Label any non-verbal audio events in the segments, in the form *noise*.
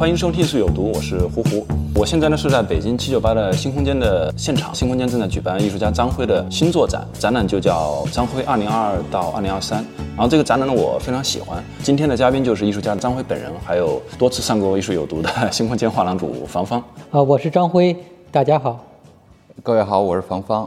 欢迎收听《艺术有毒》，我是胡胡。我现在呢是在北京七九八的新空间的现场，新空间正在举办艺术家张辉的新作展，展览就叫《张辉二零二二到二零二三》。然后这个展览呢我非常喜欢。今天的嘉宾就是艺术家张辉本人，还有多次上过《艺术有毒》的新空间画廊主房芳。啊，我是张辉，大家好。各位好，我是房芳。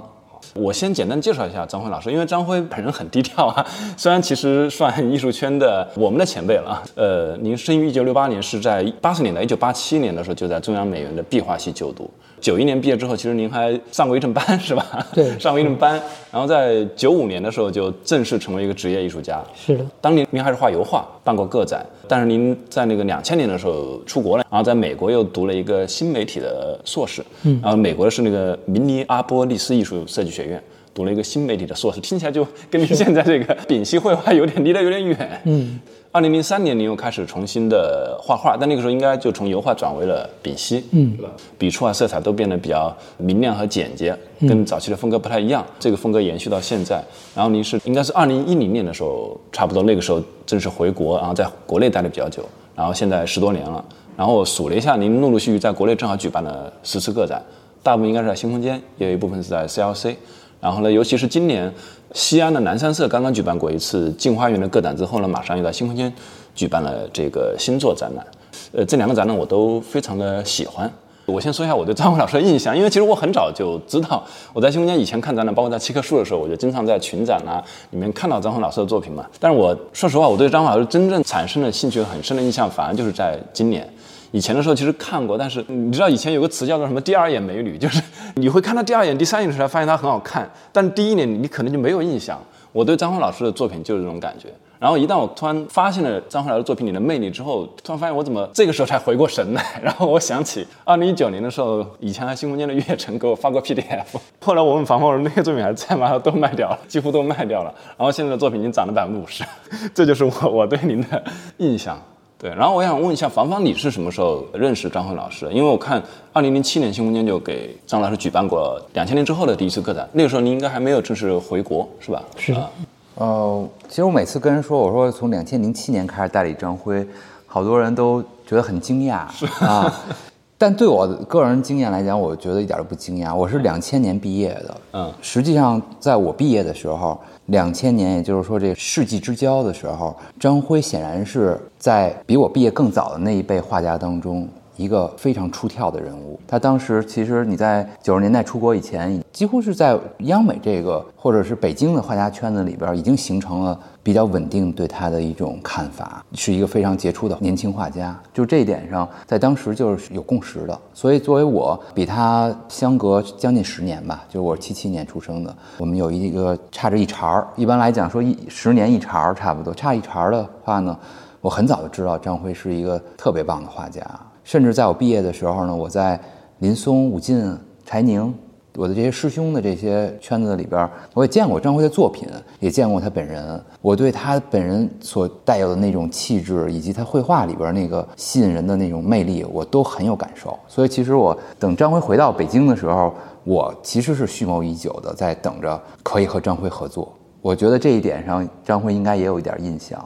我先简单介绍一下张辉老师，因为张辉本人很低调啊，虽然其实算艺术圈的我们的前辈了。呃，您生于一九六八年，是在八十年代，一九八七年的时候就在中央美院的壁画系就读。九一年毕业之后，其实您还上过一阵班是吧？对 *laughs* 上过一阵班。然后在九五年的时候就正式成为一个职业艺术家。是的，当年您还是画油画，办过个展，但是您在那个两千年的时候出国了，然后在美国又读了一个新媒体的硕士，嗯，然后美国的是那个明尼阿波利斯艺术设计学院。读了一个新媒体的硕士，听起来就跟您现在这个 *laughs* 丙烯绘画有点离得有点远。嗯，二零零三年您又开始重新的画画，但那个时候应该就从油画转为了丙烯，嗯，对吧？笔触啊、色彩都变得比较明亮和简洁，跟早期的风格不太一样。这个风格延续到现在。然后您是应该是二零一零年的时候，差不多那个时候正式回国，然后在国内待的比较久，然后现在十多年了。然后我数了一下，您陆陆续续在国内正好举办了十次个展，大部分应该是在新空间，也有一部分是在 CLC。然后呢，尤其是今年西安的南山社刚刚举办过一次镜花园的个展之后呢，马上又在新空间举办了这个新作展览。呃，这两个展览我都非常的喜欢。我先说一下我对张辉老师的印象，因为其实我很早就知道，我在新空间以前看展览，包括在七棵树的时候，我就经常在群展啊里面看到张辉老师的作品嘛。但是我说实话，我对张辉老师真正产生了兴趣很深的印象，反而就是在今年。以前的时候其实看过，但是你知道以前有个词叫做什么“第二眼美女”，就是你会看到第二眼、第三眼的时候发现她很好看，但第一眼你可能就没有印象。我对张辉老师的作品就是这种感觉。然后一旦我突然发现了张辉老师作品里的魅力之后，突然发现我怎么这个时候才回过神来。然后我想起二零一九年的时候，以前在新空间的月城给我发过 PDF，*laughs* 后来我问房房我说那些作品还在吗？都卖掉了，几乎都卖掉了。然后现在的作品已经涨了百分之五十，*laughs* 这就是我我对您的印象。对，然后我想问一下房房，你是什么时候认识张辉老师的？因为我看二零零七年新空间就给张老师举办过两千年之后的第一次个展，那个时候您应该还没有正式回国，是吧？是的啊呃，其实我每次跟人说，我说从两千零七年开始代理张辉，好多人都觉得很惊讶啊。*laughs* 但对我个人经验来讲，我觉得一点都不惊讶。我是两千年毕业的，嗯实际上在我毕业的时候，两千年，也就是说这世纪之交的时候，张辉显然是在比我毕业更早的那一辈画家当中。一个非常出挑的人物，他当时其实你在九十年代出国以前，几乎是在央美这个或者是北京的画家圈子里边，已经形成了比较稳定对他的一种看法，是一个非常杰出的年轻画家。就这一点上，在当时就是有共识的。所以作为我比他相隔将近十年吧，就是我七七年出生的，我们有一个差着一茬儿。一般来讲说一十年一茬儿差不多，差一茬儿的话呢，我很早就知道张辉是一个特别棒的画家。甚至在我毕业的时候呢，我在林松、武进、柴宁，我的这些师兄的这些圈子里边，我也见过张辉的作品，也见过他本人。我对他本人所带有的那种气质，以及他绘画里边那个吸引人的那种魅力，我都很有感受。所以，其实我等张辉回到北京的时候，我其实是蓄谋已久的，在等着可以和张辉合作。我觉得这一点上，张辉应该也有一点印象。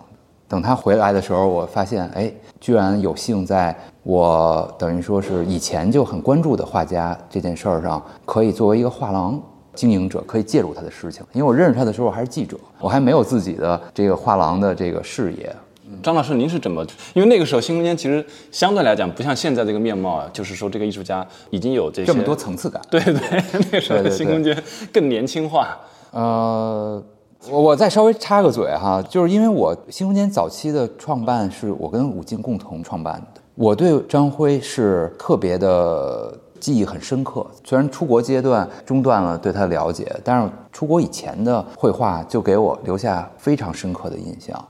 等他回来的时候，我发现，哎，居然有幸在我等于说是以前就很关注的画家这件事儿上，可以作为一个画廊经营者，可以介入他的事情。因为我认识他的时候我还是记者，我还没有自己的这个画廊的这个事业。张老师，您是怎么？因为那个时候新空间其实相对来讲不像现在这个面貌啊，就是说这个艺术家已经有这些这么多层次感。对对，*laughs* 那个时候新空间更年轻化。呃，我我再稍微插个嘴哈，就是因为我新空间早期的创办是我跟武进共同创办的，我对张辉是特别的记忆很深刻。虽然出国阶段中断了对他的了解，但是出国以前的绘画就给我留下非常深刻的印象。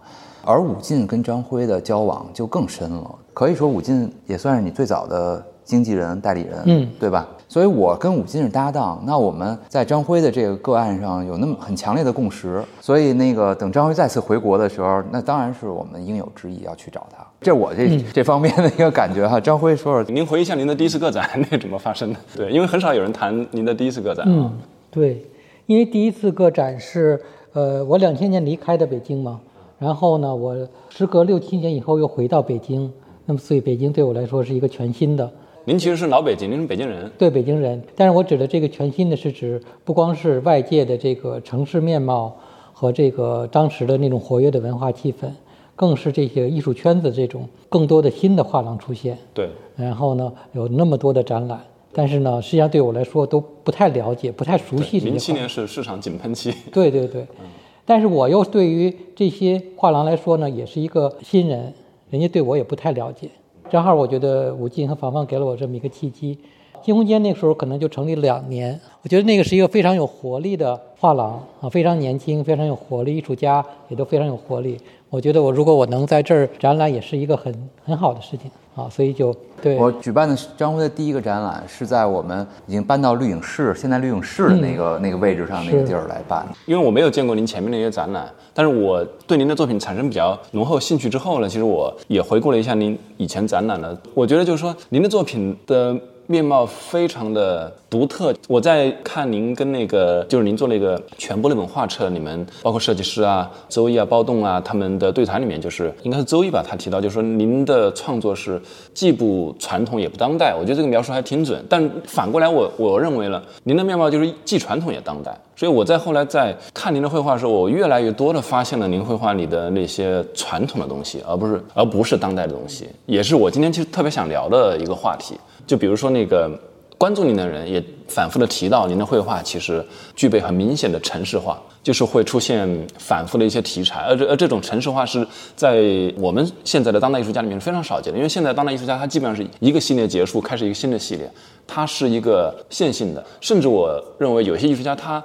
而武进跟张辉的交往就更深了，可以说武进也算是你最早的经纪人、代理人，嗯对吧？所以我跟武进是搭档，那我们在张辉的这个个案上有那么很强烈的共识，所以那个等张辉再次回国的时候，那当然是我们应有之义要去找他。*laughs* 这我这、这方面的一个感觉哈。张辉说说，您回忆一下您的第一次个展，那怎么发生的？对，因为很少有人谈您的第一次个展啊。嗯，对，因为第一次个展是，呃，我两千年离开的北京嘛，然后呢，我时隔六七年以后又回到北京，那么所以北京对我来说是一个全新的，您其实是老北京，您是北京人。对北京人，但是我指的这个全新的是指不光是外界的这个城市面貌和这个当时的那种活跃的文化气氛，更是这些艺术圈子这种更多的新的画廊出现。对，然后呢，有那么多的展览，但是呢，实际上对我来说都不太了解、不太熟悉这些零七年是市场井喷期。对对对，*laughs* 但是我又对于这些画廊来说呢，也是一个新人，人家对我也不太了解。正好我觉得武进和芳芳给了我这么一个契机。新空间那个时候可能就成立两年，我觉得那个是一个非常有活力的画廊啊，非常年轻，非常有活力，艺术家也都非常有活力。我觉得我如果我能在这儿展览，也是一个很很好的事情啊，所以就对。我举办的张辉的第一个展览是在我们已经搬到绿影室，现在绿影室的那个、那个位置上那个地儿来办的。因为我没有见过您前面那些展览，但是我对您的作品产生比较浓厚兴趣之后呢，其实我也回顾了一下您以前展览的，我觉得就是说您的作品的面貌非常的独特。我在看您跟那个就是您做那个全部那本画册，你们包括设计师啊、周一啊、包栋啊他们的对谈里面，就是应该是周一吧，他提到就是说您的创作是既不传统也不当代，我觉得这个描述还挺准。但反过来我我认为了，您的面貌就是既传统也当代。所以我在后来在看您的绘画的时候，我越来越多的发现了您绘画里的那些传统的东西，而不是而不是当代的东西，也是我今天其实特别想聊的一个话题。就比如说那个关注您的人也反复的提到，您的绘画其实具备很明显的城市化，就是会出现反复的一些题材，而这而这种城市化是在我们现在的当代艺术家里面是非常少见的，因为现在当代艺术家他基本上是一个系列结束，开始一个新的系列，它是一个线性的，甚至我认为有些艺术家他，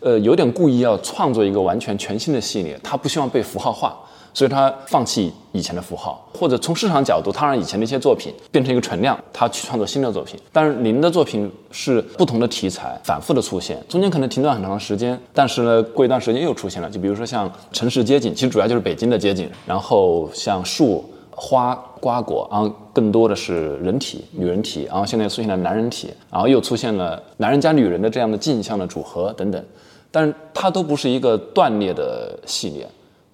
呃，有点故意要创作一个完全全新的系列，他不希望被符号化。所以他放弃以前的符号，或者从市场角度，他让以前的一些作品变成一个存量，他去创作新的作品。但是您的作品是不同的题材反复的出现，中间可能停顿很长时间，但是呢，过一段时间又出现了。就比如说像城市街景，其实主要就是北京的街景，然后像树、花、瓜果，然后更多的是人体、女人体，然后现在出现了男人体，然后又出现了男人加女人的这样的镜像的组合等等，但是它都不是一个断裂的系列。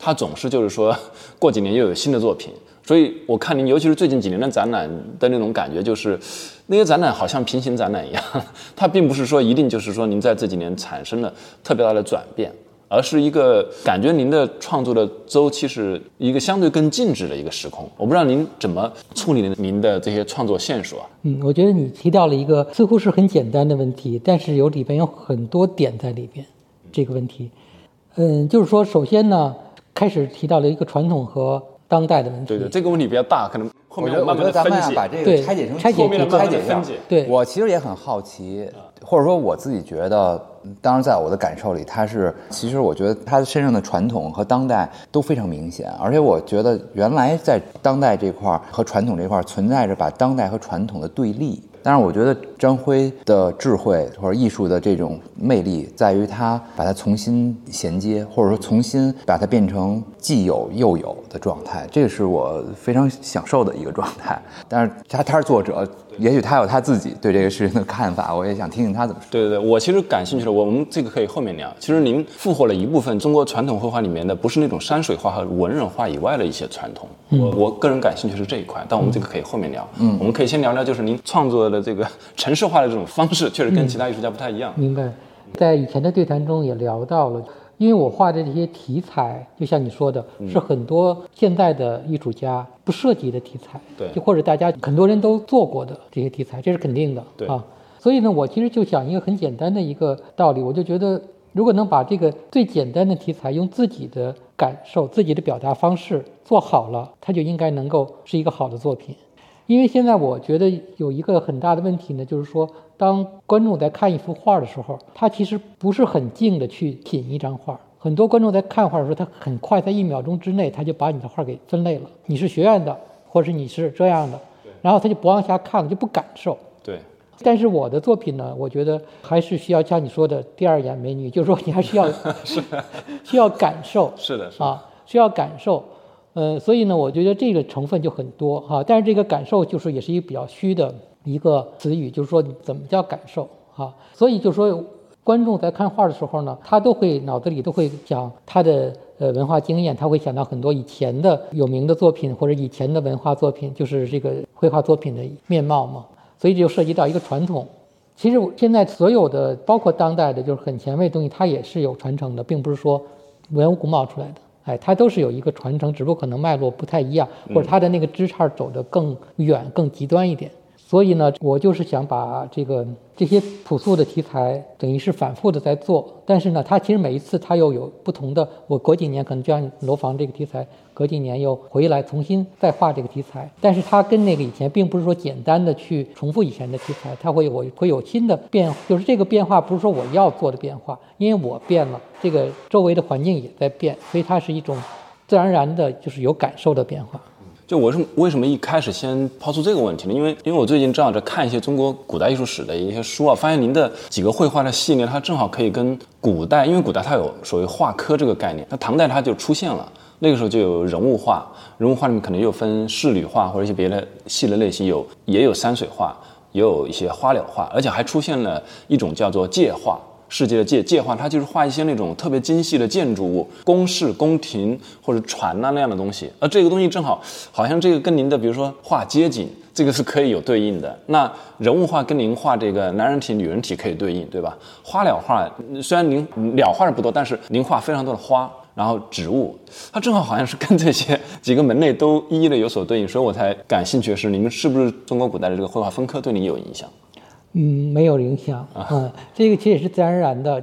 他总是就是说，*laughs* 过几年又有新的作品，所以我看您，尤其是最近几年的展览的那种感觉，就是那些展览好像平行展览一样，*laughs* 它并不是说一定就是说您在这几年产生了特别大的转变，而是一个感觉您的创作的周期是一个相对更静止的一个时空。我不知道您怎么处理您的这些创作线索啊？嗯，我觉得你提到了一个似乎是很简单的问题，但是有里边有很多点在里边。这个问题，嗯，就是说，首先呢，开始提到了一个传统和当代的问题。对对，这个问题比较大，可能后我觉得，咱们呀的分解。把这个拆解成拆解后面的慢慢地拆解一下分解对我其实也很好奇，或者说我自己觉得，当然在我的感受里，它是其实我觉得他身上的传统和当代都非常明显，而且我觉得原来在当代这块儿和传统这块儿存在着把当代和传统的对立。但是我觉得张辉的智慧或者艺术的这种魅力，在于他把它重新衔接，或者说重新把它变成既有又有的状态，这是我非常享受的一个状态。但是他他是作者，也许他有他自己对这个事情的看法，我也想听听他怎么说。对对对，我其实感兴趣的，我们这个可以后面聊。其实您复活了一部分中国传统绘画里面的，不是那种山水画和文人画以外的一些传统。我我个人感兴趣是这一块，但我们这个可以后面聊。嗯，我们可以先聊聊，就是您创作的这个城市化的这种方式，确实跟其他艺术家不太一样。明白，在以前的对谈中也聊到了，因为我画的这些题材，就像你说的，是很多现在的艺术家不涉及的题材，对就或者大家很多人都做过的这些题材，这是肯定的，对啊。所以呢，我其实就想一个很简单的一个道理，我就觉得，如果能把这个最简单的题材用自己的感受、自己的表达方式做好了，它就应该能够是一个好的作品。因为现在我觉得有一个很大的问题呢，就是说，当观众在看一幅画的时候，他其实不是很静的去品一张画。很多观众在看画的时候，他很快在一秒钟之内，他就把你的画给分类了。你是学院的，或者你是这样的，然后他就不往下看了，就不感受。对。但是我的作品呢，我觉得还是需要像你说的第二眼美女，就是说你还 *laughs* 需要需要感受。是的，啊，需要感受。呃，所以呢，我觉得这个成分就很多哈，但是这个感受就是也是一个比较虚的一个词语，就是说怎么叫感受哈？所以就说，观众在看画的时候呢，他都会脑子里都会讲他的呃文化经验，他会想到很多以前的有名的作品或者以前的文化作品，就是这个绘画作品的面貌嘛。所以就涉及到一个传统。其实现在所有的，包括当代的，就是很前卫的东西，它也是有传承的，并不是说无缘无故冒出来的。哎，它都是有一个传承，只不过可能脉络不太一样，或者它的那个枝杈走得更远、更极端一点。所以呢，我就是想把这个这些朴素的题材，等于是反复的在做。但是呢，它其实每一次它又有不同的。我隔几年可能就像楼房这个题材，隔几年又回来重新再画这个题材。但是它跟那个以前并不是说简单的去重复以前的题材，它会有会有新的变，就是这个变化不是说我要做的变化，因为我变了，这个周围的环境也在变，所以它是一种自然而然的，就是有感受的变化。就我是为什么一开始先抛出这个问题呢？因为因为我最近正好在看一些中国古代艺术史的一些书啊，发现您的几个绘画的系列，它正好可以跟古代，因为古代它有所谓画科这个概念，那唐代它就出现了，那个时候就有人物画，人物画里面可能又分仕女画或者一些别的系的类型，有也有山水画，也有一些花鸟画，而且还出现了一种叫做界画。世界的界界画，它就是画一些那种特别精细的建筑物、宫室、宫廷或者船呐那样的东西。而这个东西正好，好像这个跟您的，比如说画街景，这个是可以有对应的。那人物画跟您画这个男人体、女人体可以对应，对吧？花鸟画虽然您鸟画的不多，但是您画非常多的花，然后植物，它正好好像是跟这些 *laughs* 几个门类都一一的有所对应，所以我才感兴趣的是，你们是不是中国古代的这个绘画分科对你有影响？嗯，没有影响嗯，这个其实也是自然而然的。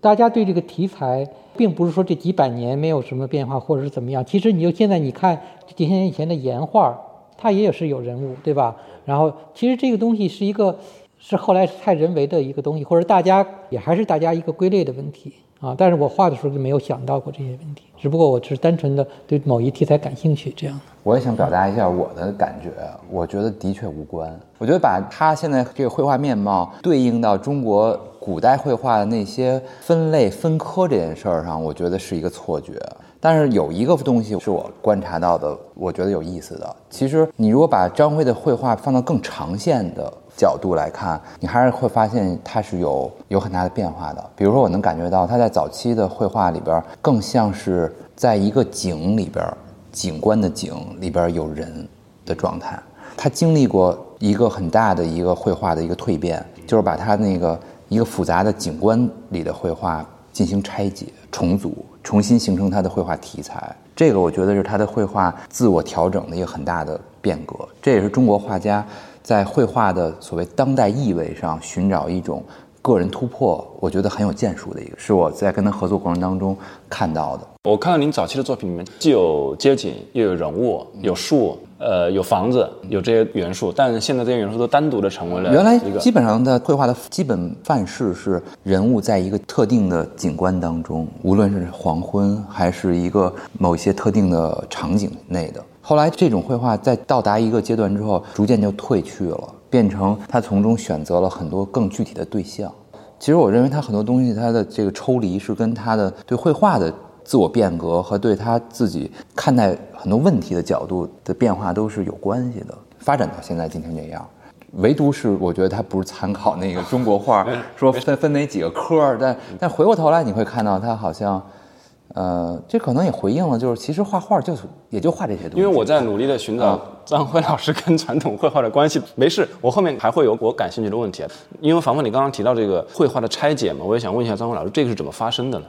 大家对这个题材，并不是说这几百年没有什么变化，或者是怎么样。其实你就现在你看几千年以前的岩画，它也有是有人物，对吧？然后其实这个东西是一个，是后来太人为的一个东西，或者大家也还是大家一个归类的问题。啊，但是我画的时候就没有想到过这些问题，只不过我只是单纯的对某一题材感兴趣这样。我也想表达一下我的感觉，我觉得的确无关。我觉得把他现在这个绘画面貌对应到中国古代绘画的那些分类分科这件事儿上，我觉得是一个错觉。但是有一个东西是我观察到的，我觉得有意思的。其实你如果把张辉的绘画放到更长线的。角度来看，你还是会发现它是有有很大的变化的。比如说，我能感觉到他在早期的绘画里边，更像是在一个景里边，景观的景里边有人的状态。他经历过一个很大的一个绘画的一个蜕变，就是把他那个一个复杂的景观里的绘画进行拆解、重组，重新形成他的绘画题材。这个我觉得是他的绘画自我调整的一个很大的变革。这也是中国画家。在绘画的所谓当代意味上寻找一种个人突破，我觉得很有建树的一个，是我在跟他合作过程当中看到的。我看到您早期的作品里面，既有街景，又有人物，有树，呃，有房子，有这些元素。但是现在这些元素都单独的成为了原来基本上的绘画的基本范式是人物在一个特定的景观当中，无论是黄昏还是一个某些特定的场景内的。后来，这种绘画在到达一个阶段之后，逐渐就褪去了，变成他从中选择了很多更具体的对象。其实，我认为他很多东西，他的这个抽离是跟他的对绘画的自我变革和对他自己看待很多问题的角度的变化都是有关系的。发展到现在今天这样，唯独是我觉得他不是参考那个中国画，*laughs* 说分分哪几个科但但回过头来，你会看到他好像。呃，这可能也回应了，就是其实画画就是也就画这些东西。因为我在努力的寻找 *laughs* 张辉老师跟传统绘画的关系。没事，我后面还会有我感兴趣的问题。因为房房，你刚刚提到这个绘画的拆解嘛，我也想问一下张辉老师，这个是怎么发生的呢？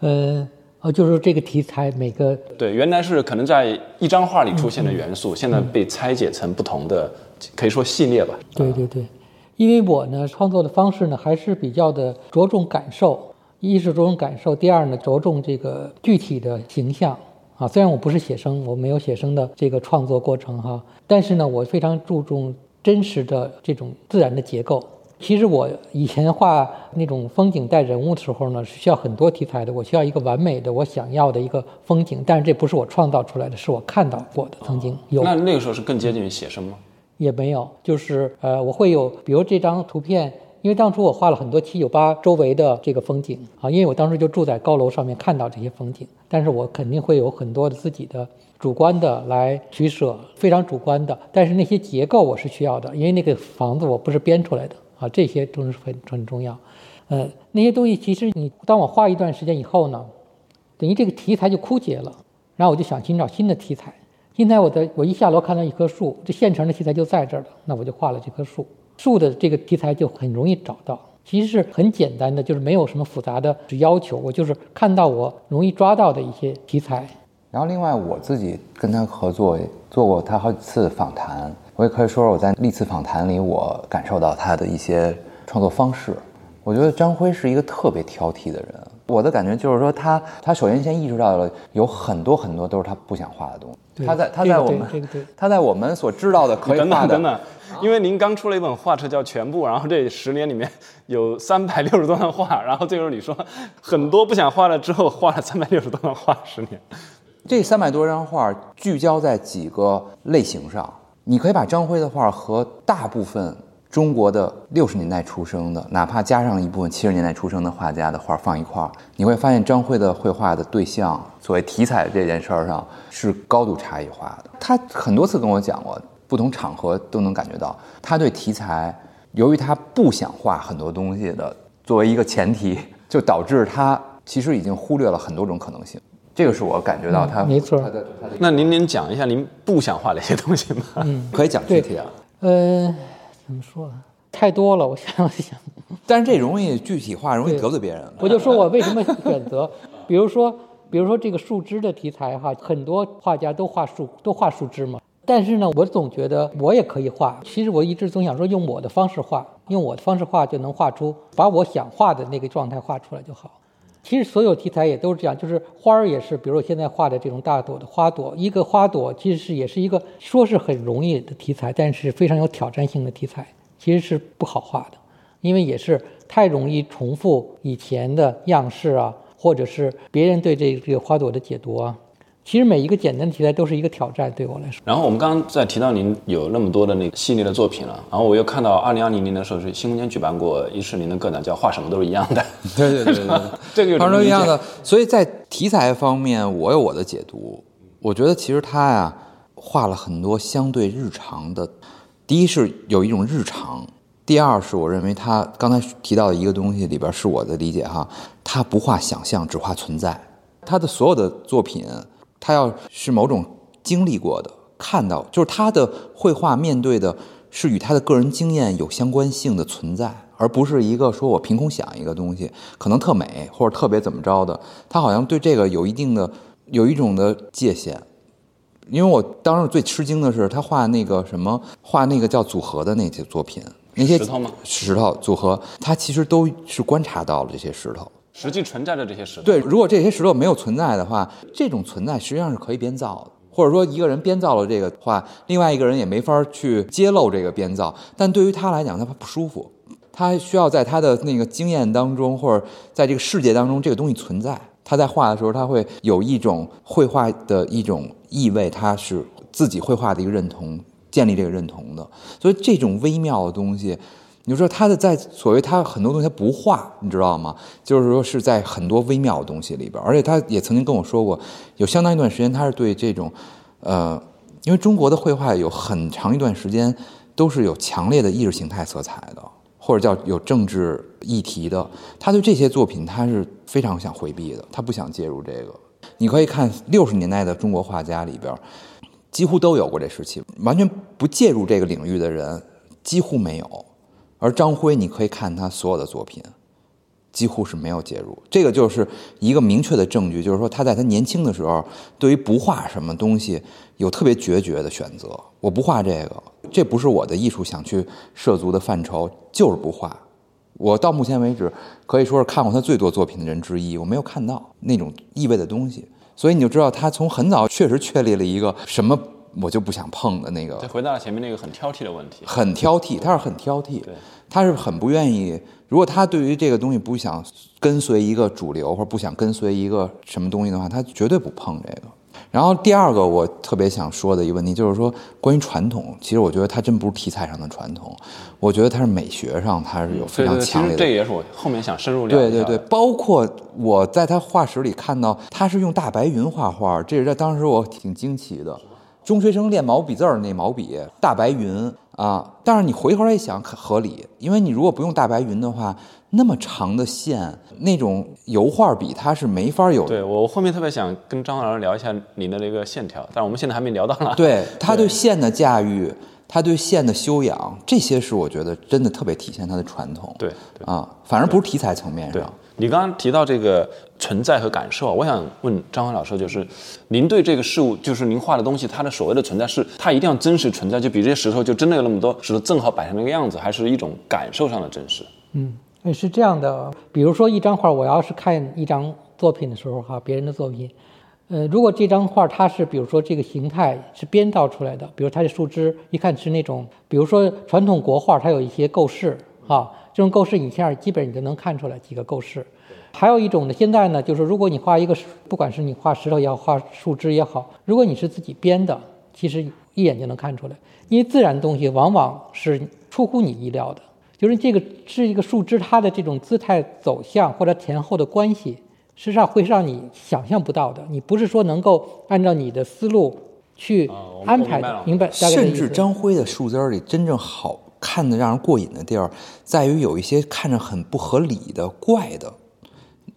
呃，哦，就是这个题材每个对，原来是可能在一张画里出现的元素，现在被拆解成不同的，可以说系列吧。对对对，因为我呢创作的方式呢还是比较的着重感受。一是着重感受，第二呢着重这个具体的形象啊。虽然我不是写生，我没有写生的这个创作过程哈，但是呢，我非常注重真实的这种自然的结构。其实我以前画那种风景带人物的时候呢，是需要很多题材的。我需要一个完美的我想要的一个风景，但是这不是我创造出来的，是我看到过的。曾经有，那那个时候是更接近于写生吗？也没有，就是呃，我会有，比如这张图片，因为当初我画了很多七九八周围的这个风景啊，因为我当时就住在高楼上面看到这些风景，但是我肯定会有很多的自己的主观的来取舍，非常主观的。但是那些结构我是需要的，因为那个房子我不是编出来的。啊，这些都是很很重要，呃，那些东西其实你当我画一段时间以后呢，等于这个题材就枯竭了，然后我就想寻找新的题材。现在我的我一下楼看到一棵树，这现成的题材就在这儿了，那我就画了这棵树。树的这个题材就很容易找到，其实是很简单的，就是没有什么复杂的要求，我就是看到我容易抓到的一些题材。然后另外我自己跟他合作，做过他好几次访谈。我也可以说说我在历次访谈里，我感受到他的一些创作方式。我觉得张辉是一个特别挑剔的人。我的感觉就是说，他他首先先意识到了有很多很多都是他不想画的东西。他在他在我们他在我们所知道的 *laughs* 可以画的。等等等等，因为您刚出了一本画册叫《全部》，然后这十年里面有三百六十多张画，然后最后你说很多不想画了之后画了三百六十多张画，十年。这三百多张画聚焦在几个类型上。你可以把张辉的画和大部分中国的六十年代出生的，哪怕加上一部分七十年代出生的画家的画放一块儿，你会发现张辉的绘画的对象，所谓题材这件事儿上是高度差异化的。他很多次跟我讲过，不同场合都能感觉到，他对题材，由于他不想画很多东西的作为一个前提，就导致他其实已经忽略了很多种可能性。这个是我感觉到他没错。那您您讲一下您不想画哪些东西吗？嗯，*laughs* 可以讲具体啊。呃，怎么说呢？太多了，我想想。但是这容易具体化，容易得罪别人。我就说我为什么选择，*laughs* 比如说，比如说这个树枝的题材哈，很多画家都画树，都画树枝嘛。但是呢，我总觉得我也可以画。其实我一直总想说，用我的方式画，用我的方式画就能画出把我想画的那个状态画出来就好。其实所有题材也都是这样，就是花儿也是，比如我现在画的这种大朵的花朵，一个花朵其实是也是一个说是很容易的题材，但是非常有挑战性的题材，其实是不好画的，因为也是太容易重复以前的样式啊，或者是别人对这这个花朵的解读啊。其实每一个简单的题材都是一个挑战，对我来说。然后我们刚刚在提到您有那么多的那个系列的作品了，然后我又看到二零二零年的时候是新空间举办过一次您的个展，叫画什么都是一样的。对对对对，*laughs* 这个画什么都一样的。所以在题材方面，我有我的解读。我觉得其实他呀画了很多相对日常的，第一是有一种日常，第二是我认为他刚才提到的一个东西里边是我的理解哈，他不画想象，只画存在。他的所有的作品。他要是某种经历过的，看到就是他的绘画面对的是与他的个人经验有相关性的存在，而不是一个说我凭空想一个东西，可能特美或者特别怎么着的。他好像对这个有一定的有一种的界限。因为我当时最吃惊的是他画那个什么，画那个叫组合的那些作品，那些石头吗？石头组合，他其实都是观察到了这些石头。实际存在的这些石头，对，如果这些石头没有存在的话，这种存在实际上是可以编造的，或者说一个人编造了这个话，另外一个人也没法去揭露这个编造。但对于他来讲，他不舒服，他需要在他的那个经验当中，或者在这个世界当中，这个东西存在。他在画的时候，他会有一种绘画的一种意味，他是自己绘画的一个认同，建立这个认同的。所以这种微妙的东西。你就说他的在所谓他很多东西他不画，你知道吗？就是说是在很多微妙的东西里边，而且他也曾经跟我说过，有相当一段时间他是对这种，呃，因为中国的绘画有很长一段时间都是有强烈的意识形态色彩的，或者叫有政治议题的，他对这些作品他是非常想回避的，他不想介入这个。你可以看六十年代的中国画家里边，几乎都有过这时期，完全不介入这个领域的人几乎没有。而张辉，你可以看他所有的作品，几乎是没有介入。这个就是一个明确的证据，就是说他在他年轻的时候，对于不画什么东西有特别决绝的选择。我不画这个，这不是我的艺术想去涉足的范畴，就是不画。我到目前为止可以说是看过他最多作品的人之一，我没有看到那种意味的东西。所以你就知道他从很早确实确立了一个什么我就不想碰的那个再回到了前面那个很挑剔的问题，很挑剔，他是很挑剔，对他是很不愿意。如果他对于这个东西不想跟随一个主流，或者不想跟随一个什么东西的话，他绝对不碰这个。然后第二个我特别想说的一个问题就是说，关于传统，其实我觉得它真不是题材上的传统，我觉得它是美学上它是有非常强烈的对这也是我后面想深入聊的对对对，包括我在他画室里看到他是用大白云画画，这是在当时我挺惊奇的。中学生练毛笔字儿那毛笔，大白云啊，但是你回头来一想，很合理，因为你如果不用大白云的话，那么长的线，那种油画笔它是没法有。对我后面特别想跟张老师聊一下您的这个线条，但是我们现在还没聊到呢。对 *laughs* 他对线的驾驭，他对线的修养，这些是我觉得真的特别体现他的传统。对对啊，反而不是题材层面对上。你刚刚提到这个存在和感受，我想问张辉老师，就是您对这个事物，就是您画的东西，它的所谓的存在是它一定要真实存在，就比这些石头就真的有那么多石头正好摆成那个样子，还是一种感受上的真实？嗯，是这样的。比如说一张画，我要是看一张作品的时候，哈，别人的作品，呃，如果这张画它是，比如说这个形态是编造出来的，比如它的树枝，一看是那种，比如说传统国画，它有一些构式，哈，这种构式影片基本你就能看出来几个构式。还有一种呢，现在呢，就是如果你画一个，不管是你画石头也好，画树枝也好，如果你是自己编的，其实一眼就能看出来，因为自然东西往往是出乎你意料的。就是这个是一个树枝，它的这种姿态走向或者前后的关系，实际上会让你想象不到的。你不是说能够按照你的思路去安排的，明白？甚至张辉的树枝里真正好看的、让人过瘾的地儿，在于有一些看着很不合理的、怪的，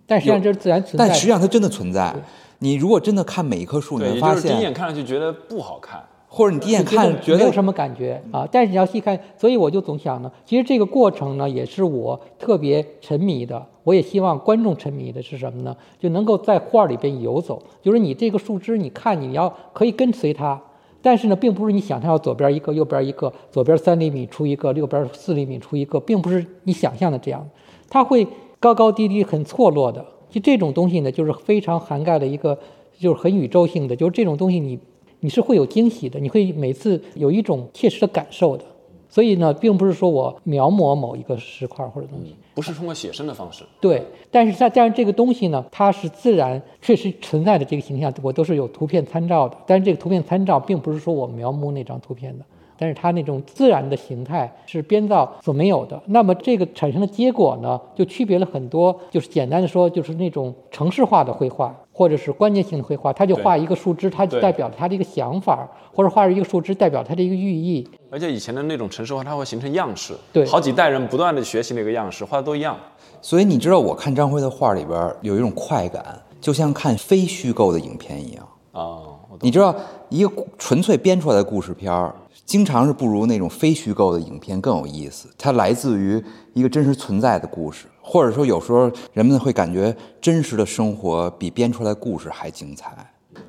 但实际上这是自然存在的。但实际上它真的存在。你如果真的看每一棵树，你，会发现就是第一眼，看上去觉得不好看，或者你第一眼看觉得没有什么感觉啊，但是你要细看，所以我就总想呢，其实这个过程呢，也是我特别沉迷的。我也希望观众沉迷的是什么呢？就能够在画里边游走，就是你这个树枝，你看你要可以跟随它，但是呢，并不是你想象要左边一个，右边一个，左边三厘米出一个，右边四厘米出一个，并不是你想象的这样，它会高高低低、很错落的。就这种东西呢，就是非常涵盖了一个，就是很宇宙性的，就是这种东西你你是会有惊喜的，你会每次有一种切实的感受的。所以呢，并不是说我描摹某一个石块或者东西，不是通过写生的方式。对。但是它但是这个东西呢，它是自然确实存在的这个形象，我都是有图片参照的。但是这个图片参照并不是说我描摹那张图片的，但是它那种自然的形态是编造所没有的。那么这个产生的结果呢，就区别了很多。就是简单的说，就是那种城市化的绘画，或者是关键性的绘画，它就画一个树枝，它就代表了它的一个想法，或者画一个树枝代表它的一个寓意。而且以前的那种城市化，它会形成样式，对好几代人不断的学习那个样式，画的都一样。所以你知道，我看张辉的画里边有一种快感，就像看非虚构的影片一样。哦，你知道，一个纯粹编出来的故事片儿，经常是不如那种非虚构的影片更有意思。它来自于一个真实存在的故事，或者说有时候人们会感觉真实的生活比编出来故事还精彩。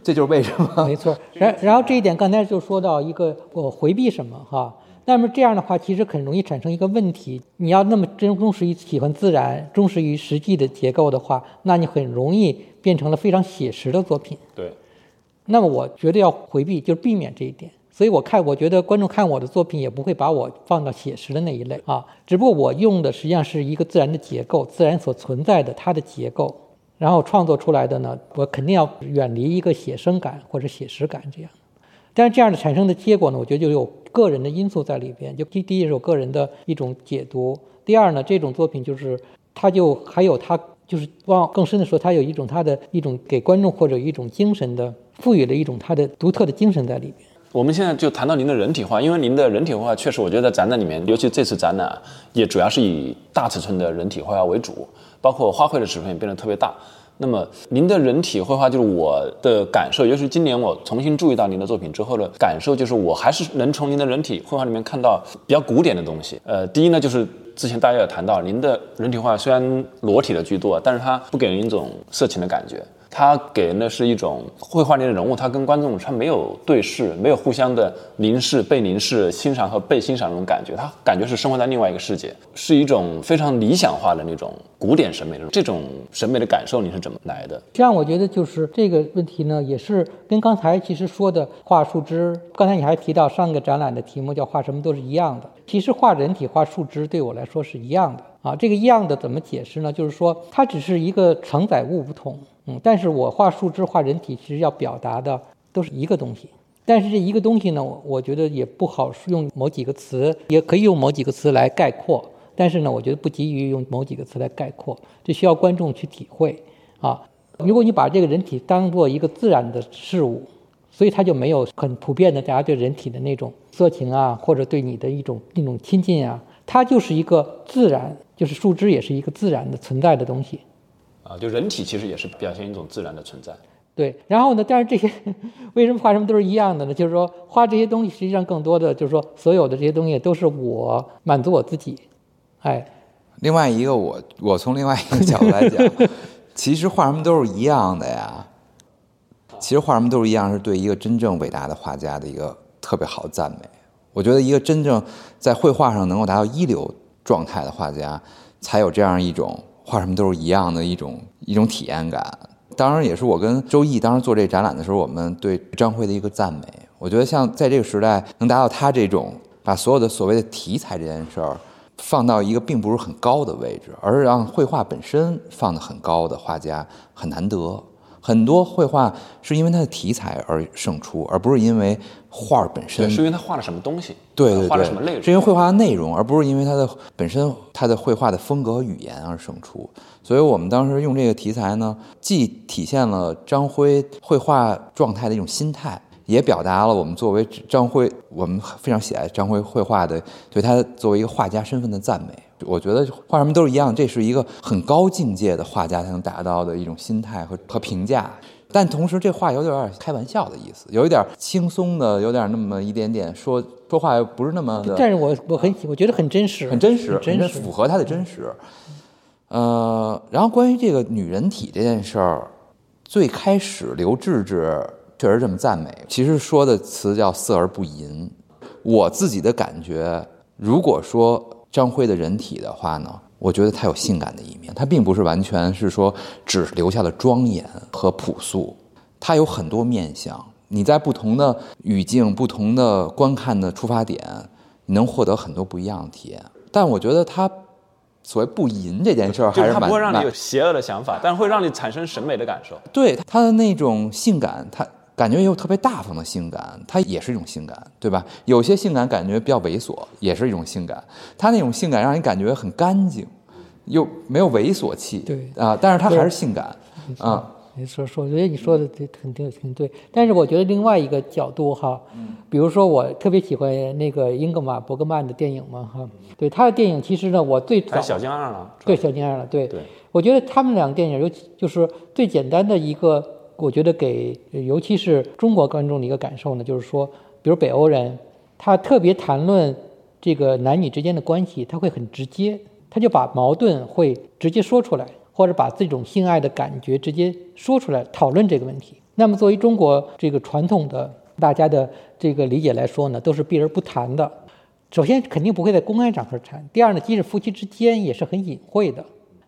这就是为什么 *laughs* 没错，*laughs* 然然后这一点刚才就说到一个我回避什么哈，那么这样的话其实很容易产生一个问题，你要那么真忠实于喜欢自然，忠实于实际的结构的话，那你很容易变成了非常写实的作品。对，那么我觉得要回避，就是避免这一点。所以我看，我觉得观众看我的作品也不会把我放到写实的那一类啊，只不过我用的实际上是一个自然的结构，自然所存在的它的结构，然后创作出来的呢，我肯定要远离一个写生感或者写实感这样。但是这样的产生的结果呢，我觉得就有个人的因素在里边。就第第一是我个人的一种解读，第二呢，这种作品就是它就还有它就是往更深的说，它有一种它的一种给观众或者一种精神的赋予了一种它的独特的精神在里面。我们现在就谈到您的人体画，因为您的人体画确实，我觉得在展览里面，尤其这次展览，也主要是以大尺寸的人体绘画为主，包括花卉的尺寸也变得特别大。那么您的人体绘画，就是我的感受，尤其是今年我重新注意到您的作品之后的感受，就是我还是能从您的人体绘画里面看到比较古典的东西。呃，第一呢，就是之前大家有谈到，您的人体画虽然裸体的居多，但是它不给人一种色情的感觉。它给人的是一种绘画里的人物，他跟观众他没有对视，没有互相的凝视、被凝视、欣赏和被欣赏那种感觉，他感觉是生活在另外一个世界，是一种非常理想化的那种古典审美的这种审美的感受，你是怎么来的？这样我觉得就是这个问题呢，也是跟刚才其实说的画树枝，刚才你还提到上个展览的题目叫画什么都是一样的。其实画人体、画树枝对我来说是一样的啊。这个一样的怎么解释呢？就是说它只是一个承载物不同，嗯，但是我画树枝、画人体，其实要表达的都是一个东西。但是这一个东西呢，我觉得也不好用某几个词，也可以用某几个词来概括。但是呢，我觉得不急于用某几个词来概括，这需要观众去体会啊。如果你把这个人体当做一个自然的事物，所以它就没有很普遍的大家对人体的那种色情啊，或者对你的一种那种亲近啊，它就是一个自然，就是树枝也是一个自然的存在的东西。啊，就人体其实也是表现一种自然的存在。对，然后呢？但是这些为什么画什么都是一样的呢？就是说画这些东西，实际上更多的就是说，所有的这些东西都是我满足我自己。哎，另外一个，我我从另外一个角度来讲，其实画什么都是一样的呀。其实画什么都是一样，是对一个真正伟大的画家的一个特别好的赞美。我觉得一个真正在绘画上能够达到一流状态的画家，才有这样一种画什么都是一样的一种一种体验感。当然，也是我跟周易当时做这展览的时候，我们对张辉的一个赞美。我觉得，像在这个时代能达到他这种把所有的所谓的题材这件事儿放到一个并不是很高的位置，而是让绘画本身放得很高的画家很难得。很多绘画是因为它的题材而胜出，而不是因为画本身。是因为他画了什么东西？对对对，画了什么内容？是因为绘画的内容，而不是因为它的本身它的绘画的风格和语言而胜出。所以我们当时用这个题材呢，既体现了张辉绘画状态的一种心态，也表达了我们作为张辉，我们非常喜爱张辉绘画的对他作为一个画家身份的赞美。我觉得画什么都是一样，这是一个很高境界的画家才能达到的一种心态和和评价。但同时，这话有点开玩笑的意思，有一点轻松的，有点那么一点点说说话又不是那么的。但是我我很我觉得很真实，很真实，真实，符合他的真实。呃，然后关于这个女人体这件事儿，最开始刘志志确实这么赞美，其实说的词叫“色而不淫”。我自己的感觉，如果说。张辉的人体的话呢，我觉得他有性感的一面，他并不是完全是说只留下了庄严和朴素，他有很多面相。你在不同的语境、不同的观看的出发点，你能获得很多不一样的体验。但我觉得他所谓不淫这件事儿，还是他不会让你有邪恶的想法，但会让你产生审美的感受。对他的那种性感，他。感觉有特别大方的性感，它也是一种性感，对吧？有些性感感觉比较猥琐，也是一种性感。它那种性感让人感觉很干净，又没有猥琐气，对啊，但是它还是性感啊。你说说，我觉得你说的这肯定挺对。但是我觉得另外一个角度哈，比如说我特别喜欢那个英格玛·伯格曼的电影嘛哈，对他的电影其实呢，我最早小金二了，对小金二了，对对，我觉得他们两个电影尤其就是最简单的一个。我觉得给尤其是中国观众的一个感受呢，就是说，比如北欧人，他特别谈论这个男女之间的关系，他会很直接，他就把矛盾会直接说出来，或者把这种性爱的感觉直接说出来，讨论这个问题。那么作为中国这个传统的大家的这个理解来说呢，都是避而不谈的。首先肯定不会在公开场合谈，第二呢，即使夫妻之间也是很隐晦的。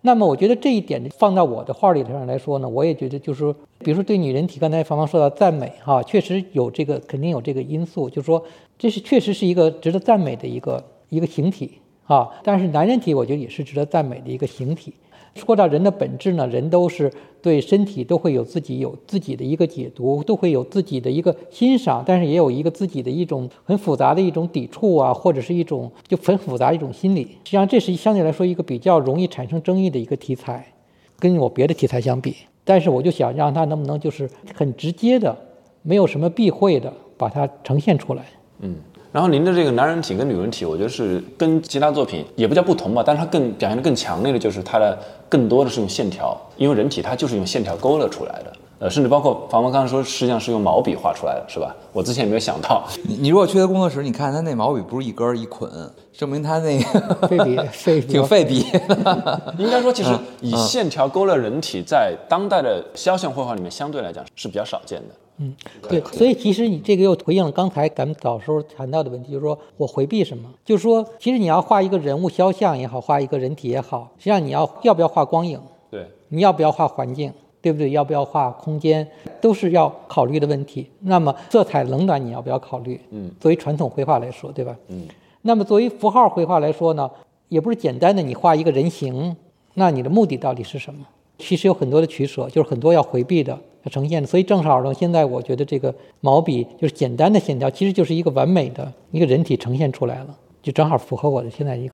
那么我觉得这一点放到我的画里头上来说呢，我也觉得就是，比如说对女人体，刚才芳芳说到赞美哈，确实有这个，肯定有这个因素，就是说这是确实是一个值得赞美的一个一个形体啊。但是男人体，我觉得也是值得赞美的一个形体。说到人的本质呢，人都是对身体都会有自己有自己的一个解读，都会有自己的一个欣赏，但是也有一个自己的一种很复杂的一种抵触啊，或者是一种就很复杂的一种心理。实际上，这是相对来说一个比较容易产生争议的一个题材，跟我别的题材相比。但是我就想让他能不能就是很直接的，没有什么避讳的把它呈现出来。嗯。然后您的这个男人体跟女人体，我觉得是跟其他作品也不叫不同吧，但是它更表现的更强烈的就是它的更多的是用线条，因为人体它就是用线条勾勒出来的，呃，甚至包括房房刚才说，实际上是用毛笔画出来的，是吧？我之前也没有想到。你你如果去他工作室，你看他那毛笔不是一根一捆，证明他那个费笔费挺费笔。*laughs* *laughs* 应该说，其实以线条勾勒人体，在当代的肖像绘画里面相对来讲是比较少见的。嗯，对，所以其实你这个又回应了刚才咱们早时候谈到的问题，就是说我回避什么？就是说，其实你要画一个人物肖像也好，画一个人体也好，实际上你要要不要画光影？对，你要不要画环境？对不对？要不要画空间，都是要考虑的问题。那么色彩冷暖你要不要考虑？嗯，作为传统绘画来说，对吧？嗯，那么作为符号绘画来说呢，也不是简单的你画一个人形，那你的目的到底是什么？其实有很多的取舍，就是很多要回避的要呈现的。所以正好呢，现在我觉得这个毛笔就是简单的线条，其实就是一个完美的一个人体呈现出来了，就正好符合我的现在一个。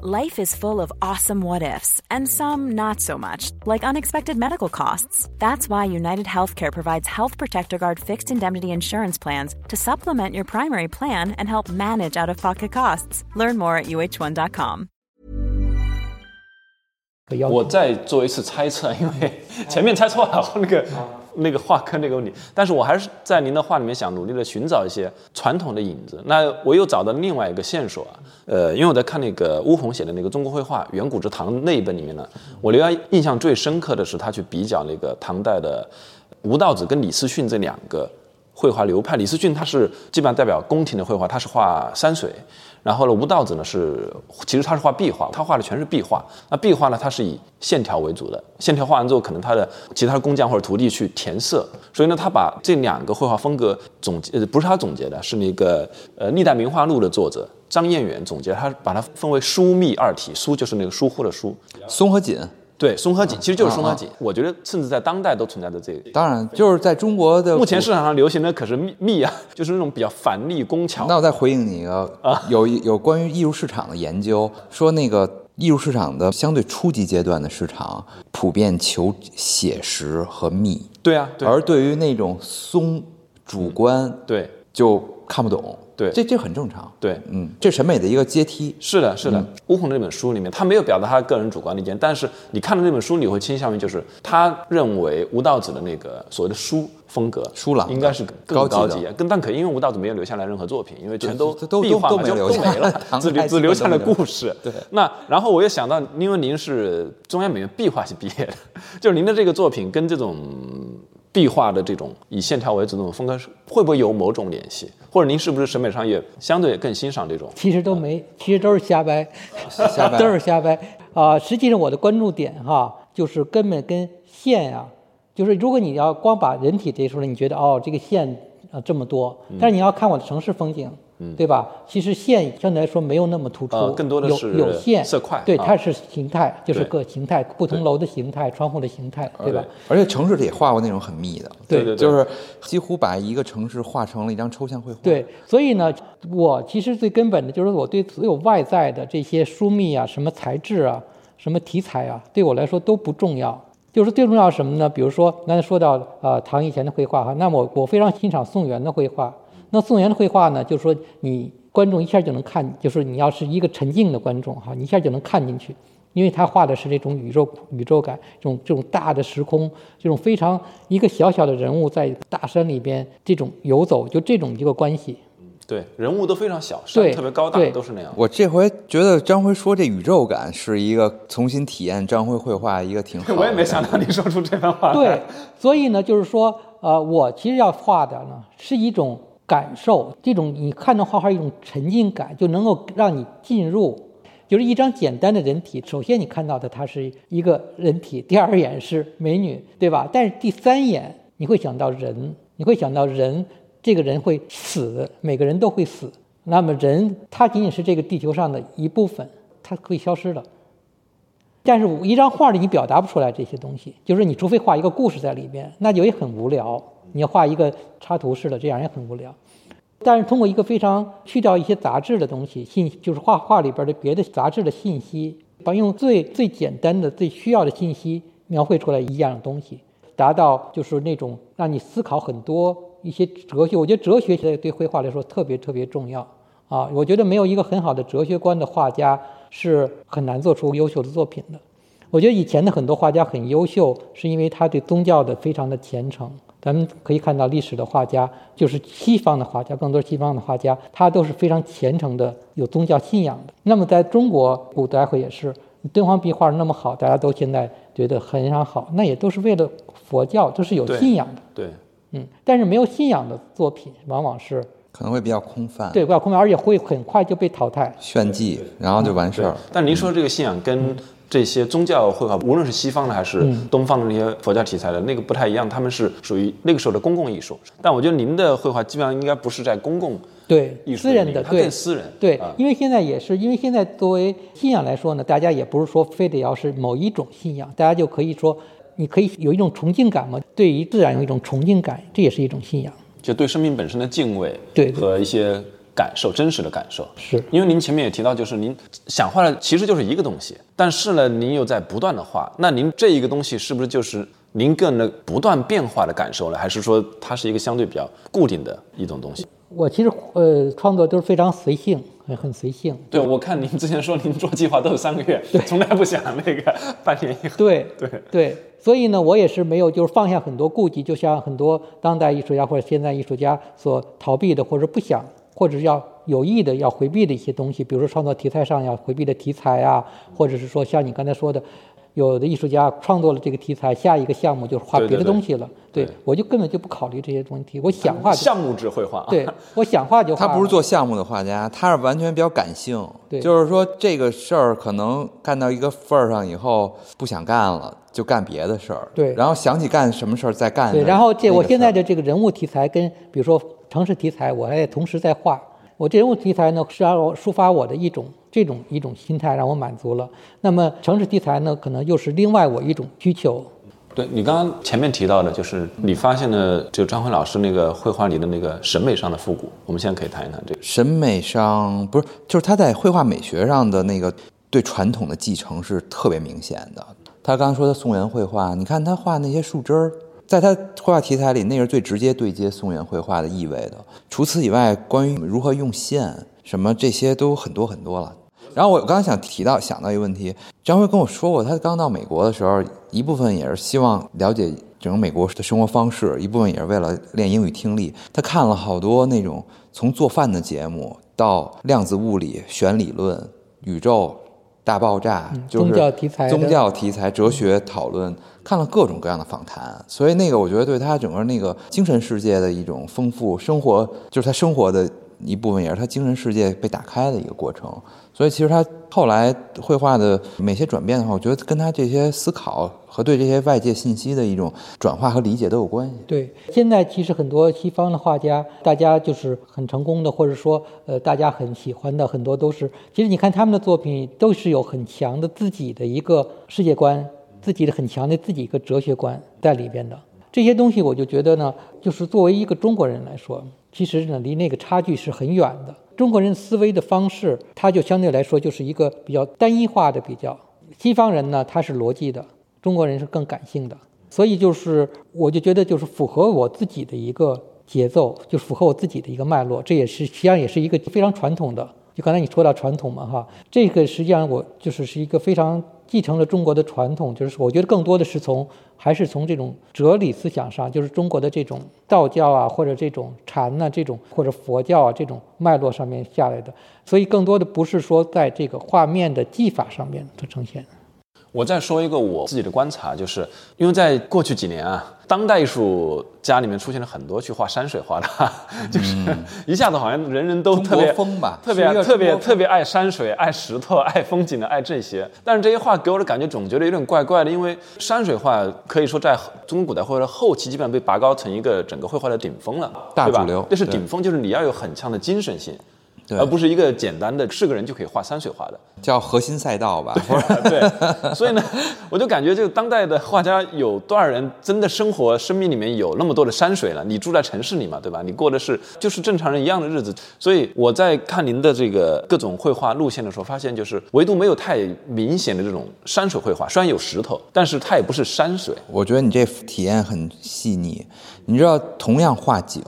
Life is full of awesome what ifs, and some not so much, like unexpected medical costs. That's why United Healthcare provides Health Protector Guard fixed indemnity insurance plans to supplement your primary plan and help manage out of pocket costs. Learn more at uh1.com. 个要求我再做一次猜测，因为前面猜错了那个 那个画坑那个问题，但是我还是在您的画里面想努力的寻找一些传统的影子。那我又找到另外一个线索啊，呃，因为我在看那个巫鸿写的那个《中国绘画远古之唐》那一本里面呢，我留下印象最深刻的是他去比较那个唐代的吴道子跟李思训这两个绘画流派。李思训他是基本上代表宫廷的绘画，他是画山水。然后呢，吴道子呢是，其实他是画壁画，他画的全是壁画。那壁画呢，它是以线条为主的，线条画完之后，可能他的其他工匠或者徒弟去填色。所以呢，他把这两个绘画风格总结，呃，不是他总结的，是那个呃《历代名画录》的作者张彦远总结，他把它分为疏密二体，疏就是那个疏忽的疏，松和紧，对，松和紧其实就是松和紧。我觉得甚至在当代都存在着这个。当然就是在中国的目前市场上流行的可是密密啊，*laughs* 就是那种比较繁丽工巧。那我再回应你一个啊，有有关于艺术市场的研究，说那个艺术市场的相对初级阶段的市场，普遍求写实和密，对啊，对而对于那种松、主观，对就看不懂。对这这很正常。对，嗯，这审美的一个阶梯。是的，是的。巫红那本书里面，他没有表达他个人主观的意见，但是你看了那本书，你会倾向于就是他认为吴道子的那个所谓的书风格，书郎应该是更高级的但可因为吴道子没有留下来任何作品，因为全都都都壁画都没留下都没了，只代只留下了故事。对那然后我又想到，因为您是中央美院壁画系毕业的，*laughs* 就是您的这个作品跟这种壁画的这种以线条为主这种风格是会不会有某种联系？或者您是不是审美上也相对更欣赏这种？其实都没，其实都是瞎掰，瞎掰 *laughs* 都是瞎掰啊、实际上我的关注点哈，就是根本跟线啊，就是如果你要光把人体这一说了，你觉得哦这个线啊这么多，但是你要看我的城市风景。对吧？其实线相对来说没有那么突出，呃更多的有是有线色块对，啊它是形态，就是对个形态，不同楼的形态，窗户的形态，对吧？而且城市里也画过那种很密的，对对对就是几乎把一个城市画成了一张抽象绘画。对，所以呢，我其实最根本的就是我对所有外在的这些疏密啊、什么材质啊、什么题材啊，对我来说都不重要。就是最重要什么呢？比如说刚才说到呃唐以前的绘画哈，那么我我非常欣赏宋元的绘画。那宋元的绘画呢，就是说你观众一下就能看，就是你要是一个沉静的观众哈，你一下就能看进去。因为他画的是这种宇宙宇宙感，这种这种大的时空，这种非常一个小小的人物在大山里边这种游走，就这种一个关系。对，人物都非常小，山对特别高大，都是那样。我这回觉得张辉说这宇宙感是一个重新体验张辉绘画一个挺好的。*laughs* 我也没想到你说出这番话来。对，所以呢，就是说，呃，我其实要画的呢是一种感受，这种你看到画画一种沉浸感，就能够让你进入，就是一张简单的人体。首先你看到的它是一个人体，第二眼是美女，对吧？但是第三眼你会想到人，你会想到人，这个人会死，每个人都会死。那么人他仅仅是这个地球上的一部分，他会消失的。但是一张画里你表达不出来这些东西，就是你除非画一个故事在里边，那就也很无聊。你要画一个插图式的，这样也很无聊。但是通过一个非常去掉一些杂质的东西，信就是画画里边的别的杂质的信息，把用最最简单的、最需要的信息，描绘出来一样东西，达到就是那种让你思考很多一些哲学。我觉得哲学现在对绘画来说特别特别重要啊！我觉得没有一个很好的哲学观的画家是很难做出优秀的作品的。我觉得以前的很多画家很优秀，是因为他对宗教的非常的虔诚。咱们可以看到历史的画家，就是西方的画家，更多西方的画家，他都是非常虔诚的，有宗教信仰的。那么在中国古代会也是，敦煌壁画那么好，大家都现在觉得很常好，那也都是为了佛教，都是有信仰的。对，嗯，但是没有信仰的作品，往往是可能会比较空泛，对，比较空泛，而且会很快就被淘汰，炫技，然后就完事儿。但您说这个信仰跟这些宗教绘画，无论是西方的还是东方的那些佛教题材的那个不太一样，他们是属于那个时候的公共艺术。但我觉得您的绘画基本上应该不是在公共对艺术私人的，更私人。对啊，因为现在也是，因为现在作为信仰来说呢，大家也不是说非得要是某一种信仰，大家就可以说，你可以有一种崇敬感嘛，对于自然有一种崇敬感，这也是一种信仰。就对生命本身的敬畏，对对和一些感受，真实的感受。是因为您前面也提到，就是您想画的其实就是一个东西，但是呢，您又在不断的画，那您这一个东西是不是就是您个人的不断变化的感受呢？还是说它是一个相对比较固定的一种东西？我其实呃创作都是非常随性，很很随性。对，我看您之前说您做计划都是三个月，从来不想那个半年以后。对对对，所以呢，我也是没有就是放下很多顾忌，就像很多当代艺术家或者现代艺术家所逃避的，或者不想，或者是要有意的要回避的一些东西，比如说创作题材上要回避的题材啊，或者是说像你刚才说的，有的艺术家创作了这个题材，下一个项目就是画别的东西了。对我就根本就不考虑这些问题，我想画就项目制绘画啊，对我想画就画。他不是做项目的画家，他是完全比较感性。对就是说这个事儿可能干到一个份儿上以后不想干了，就干别的事儿。对然后想起干什么事儿再干。对，然后这我现在的这个人物题材跟比如说城市题材，我还同时在画。我这人物题材呢，是让我抒发我的一种这种一种心态，让我满足了。那么城市题材呢，可能又是另外我一种需求。对你刚刚前面提到的，就是你发现了就张辉老师那个绘画里的那个审美上的复古，我们现在可以谈一谈这个。审美上不是，就是他在绘画美学上的那个对传统的继承是特别明显的。他刚刚说的宋元绘画，你看他画那些树枝儿，在他绘画题材里，那是最直接对接宋元绘画的意味的。除此以外，关于如何用线什么这些都很多很多了。然后我刚刚想提到想到一个问题，张辉跟我说过，他刚到美国的时候，一部分也是希望了解整个美国的生活方式，一部分也是为了练英语听力。他看了好多那种从做饭的节目到量子物理、弦理论、宇宙大爆炸，就是宗教题材宗教题材、哲学讨论，看了各种各样的访谈，所以那个我觉得对他整个那个精神世界的一种丰富，生活就是他生活的一部分，也是他精神世界被打开的一个过程。所以其实他后来绘画的每些转变的话，我觉得跟他这些思考和对这些外界信息的一种转化和理解都有关系。对，现在其实很多西方的画家，大家就是很成功的，或者说呃大家很喜欢的，很多都是，其实你看他们的作品都是有很强的自己的一个世界观，自己的很强的自己一个哲学观在里边的。这些东西我就觉得呢，就是作为一个中国人来说，其实呢离那个差距是很远的。中国人思维的方式，它就相对来说就是一个比较单一化的比较。西方人呢，他是逻辑的，中国人是更感性的。所以就是，我就觉得就是符合我自己的一个节奏，就符合我自己的一个脉络。这也是实际上也是一个非常传统的。就刚才你说到传统嘛，哈，这个实际上我就是是一个非常继承了中国的传统，就是我觉得更多的是从还是从这种哲理思想上，就是中国的这种道教啊，或者这种禅呐、这种或者佛教啊这种脉络上面下来的。所以更多的不是说在这个画面的技法上面的呈现。我再说一个我自己的观察，就是因为在过去几年啊，当代艺术家里面出现了很多去画山水画的，*laughs* 就是一下子好像人人都特别中国风吧特别特别特别爱山水、爱石头、*laughs* 爱风景的、爱这些。但是这些画给我的感觉总觉得有点怪怪的，因为山水画可以说在中国古代绘画的后期基本上被拔高成一个整个绘画的顶峰了，大主流是顶峰，就是你要有很强的精神性。对而不是一个简单的是个人就可以画山水画的。叫核心赛道吧，对，*laughs* 所以呢，我就感觉这个当代的画家有多少人真的生活生命里面有那么多的山水了？你住在城市里嘛，对吧？你过的是就是正常人一样的日子。所以我在看您的这个各种绘画路线的时候，发现就是唯独没有太明显的这种山水绘画，虽然有石头，但是它也不是山水。我觉得你这体验很细腻。你知道，同样画景，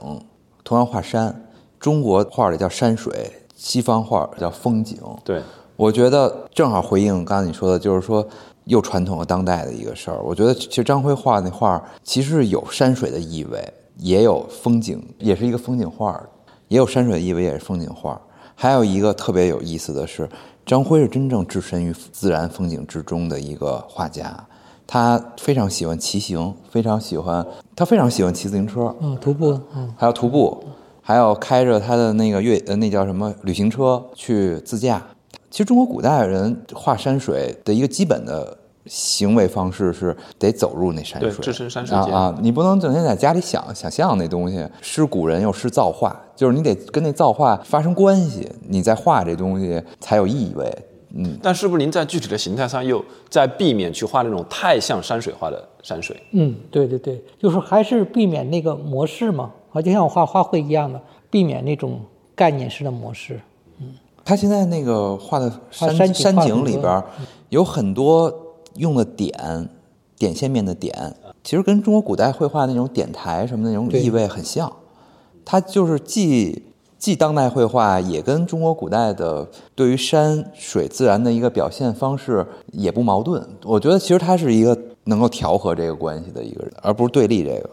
同样画山，中国画里叫山水，西方画叫风景。对，我觉得正好回应刚才你说的，就是说又传统又当代的一个事儿。我觉得其实张辉画那画其实是有山水的意味，也有风景，也是一个风景画，也有山水的意味，也是风景画。还有一个特别有意思的是，张辉是真正置身于自然风景之中的一个画家。他非常喜欢骑行，非常喜欢，他非常喜欢骑自行车，嗯，徒步，嗯，还有徒步，还要开着他的那个越呃那叫什么旅行车去自驾。其实中国古代人画山水的一个基本的行为方式是得走入那山水，对置身山水间啊啊！你不能整天在家里想想象那东西，诗古人又诗造化，就是你得跟那造化发生关系，你在画这东西才有意味。嗯，但是不是您在具体的形态上又在避免去画那种太像山水画的山水？嗯，对对对，就是还是避免那个模式嘛，啊，就像我画花卉一样的，避免那种概念式的模式。嗯他现在那个画的山山景里边儿有很多用的点，点线面的点，其实跟中国古代绘画那种点台什么的那种意味很像。它就是既既当代绘画，也跟中国古代的对于山水自然的一个表现方式也不矛盾。我觉得其实他是一个能够调和这个关系的一个人，而不是对立这个。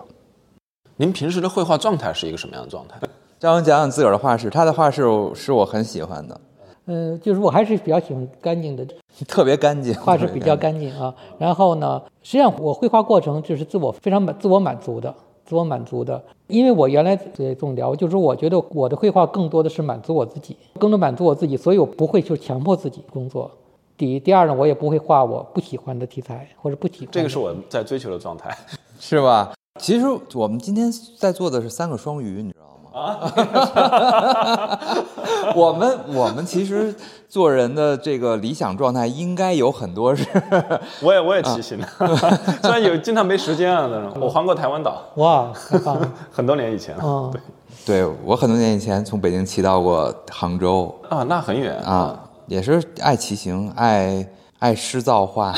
您平时的绘画状态是一个什么样的状态？张文讲讲自个儿的画室，他的画室是我很喜欢的，嗯，就是我还是比较喜欢干净的，特别干净，画是比较干净啊。然后呢，实际上我绘画过程就是自我非常满、自我满足的，自我满足的。因为我原来也总聊，就是我觉得我的绘画更多的是满足我自己，更多满足我自己，所以我不会就强迫自己工作。第一，第二呢，我也不会画我不喜欢的题材或者不喜欢。这个是我在追求的状态。*laughs* 是吧？其实我们今天在做的是三个双鱼，你知道吗？啊 *laughs* 我们我们其实做人的这个理想状态，应该有很多是，*laughs* 我也我也骑行，*laughs* 虽然有经常没时间啊那种。我环过台湾岛，哇！很多年以前了。嗯，对我很多年以前从北京骑到过杭州啊，那很远啊，也是爱骑行，爱爱诗造画。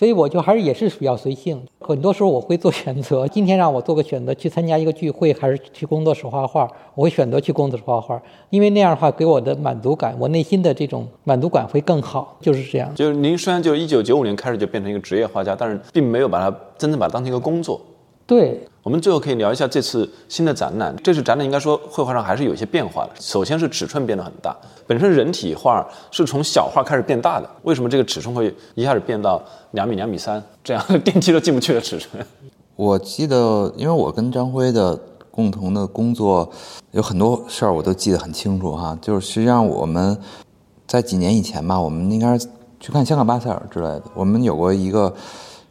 所以我就还是也是比较随性，很多时候我会做选择。今天让我做个选择，去参加一个聚会，还是去工作室画画，我会选择去工作室画画，因为那样的话给我的满足感，我内心的这种满足感会更好，就是这样。就是您虽然就一九九五年开始就变成一个职业画家，但是并没有把它真正把它当成一个工作。对，我们最后可以聊一下这次新的展览。这次展览应该说绘画上还是有一些变化的。首先是尺寸变得很大，本身人体画是从小画开始变大的，为什么这个尺寸会一下子变到两米、两米三这样电梯都进不去的尺寸？我记得，因为我跟张辉的共同的工作有很多事儿，我都记得很清楚哈。就是实际上我们在几年以前吧，我们应该是去看香港巴塞尔之类的，我们有过一个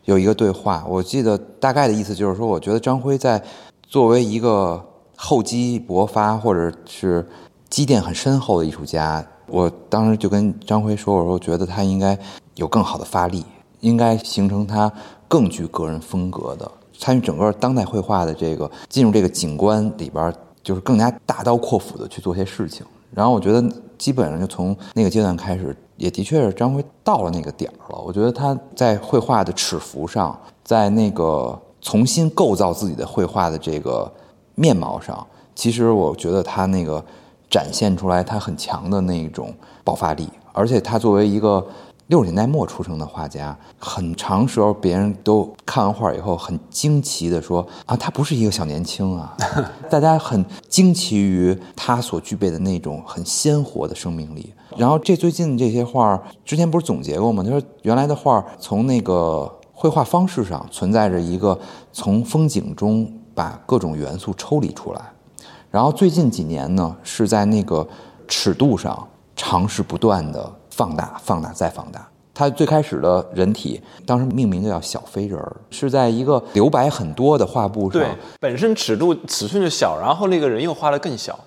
有一个对话。我记得大概的意思就是说，我觉得张辉在作为一个厚积薄发或者是积淀很深厚的艺术家，我当时就跟张辉说，我说觉得他应该有更好的发力，应该形成他更具个人风格的。参与整个当代绘画的这个进入这个景观里边，就是更加大刀阔斧的去做些事情。然后我觉得基本上就从那个阶段开始，也的确是张辉到了那个点儿了。我觉得他在绘画的尺幅上，在那个重新构造自己的绘画的这个面貌上，其实我觉得他那个展现出来他很强的那种爆发力，而且他作为一个。六十年代末出生的画家，很长时候别人都看完画以后很惊奇的说啊，他不是一个小年轻啊，*laughs* 大家很惊奇于他所具备的那种很鲜活的生命力。然后这最近这些画，之前不是总结过吗？他说原来的画从那个绘画方式上存在着一个从风景中把各种元素抽离出来，然后最近几年呢是在那个尺度上尝试不断的。放大、放大再放大。它最开始的人体，当时命名就叫小飞人儿，是在一个留白很多的画布上。对，本身尺度尺寸就小，然后那个人又画的更小。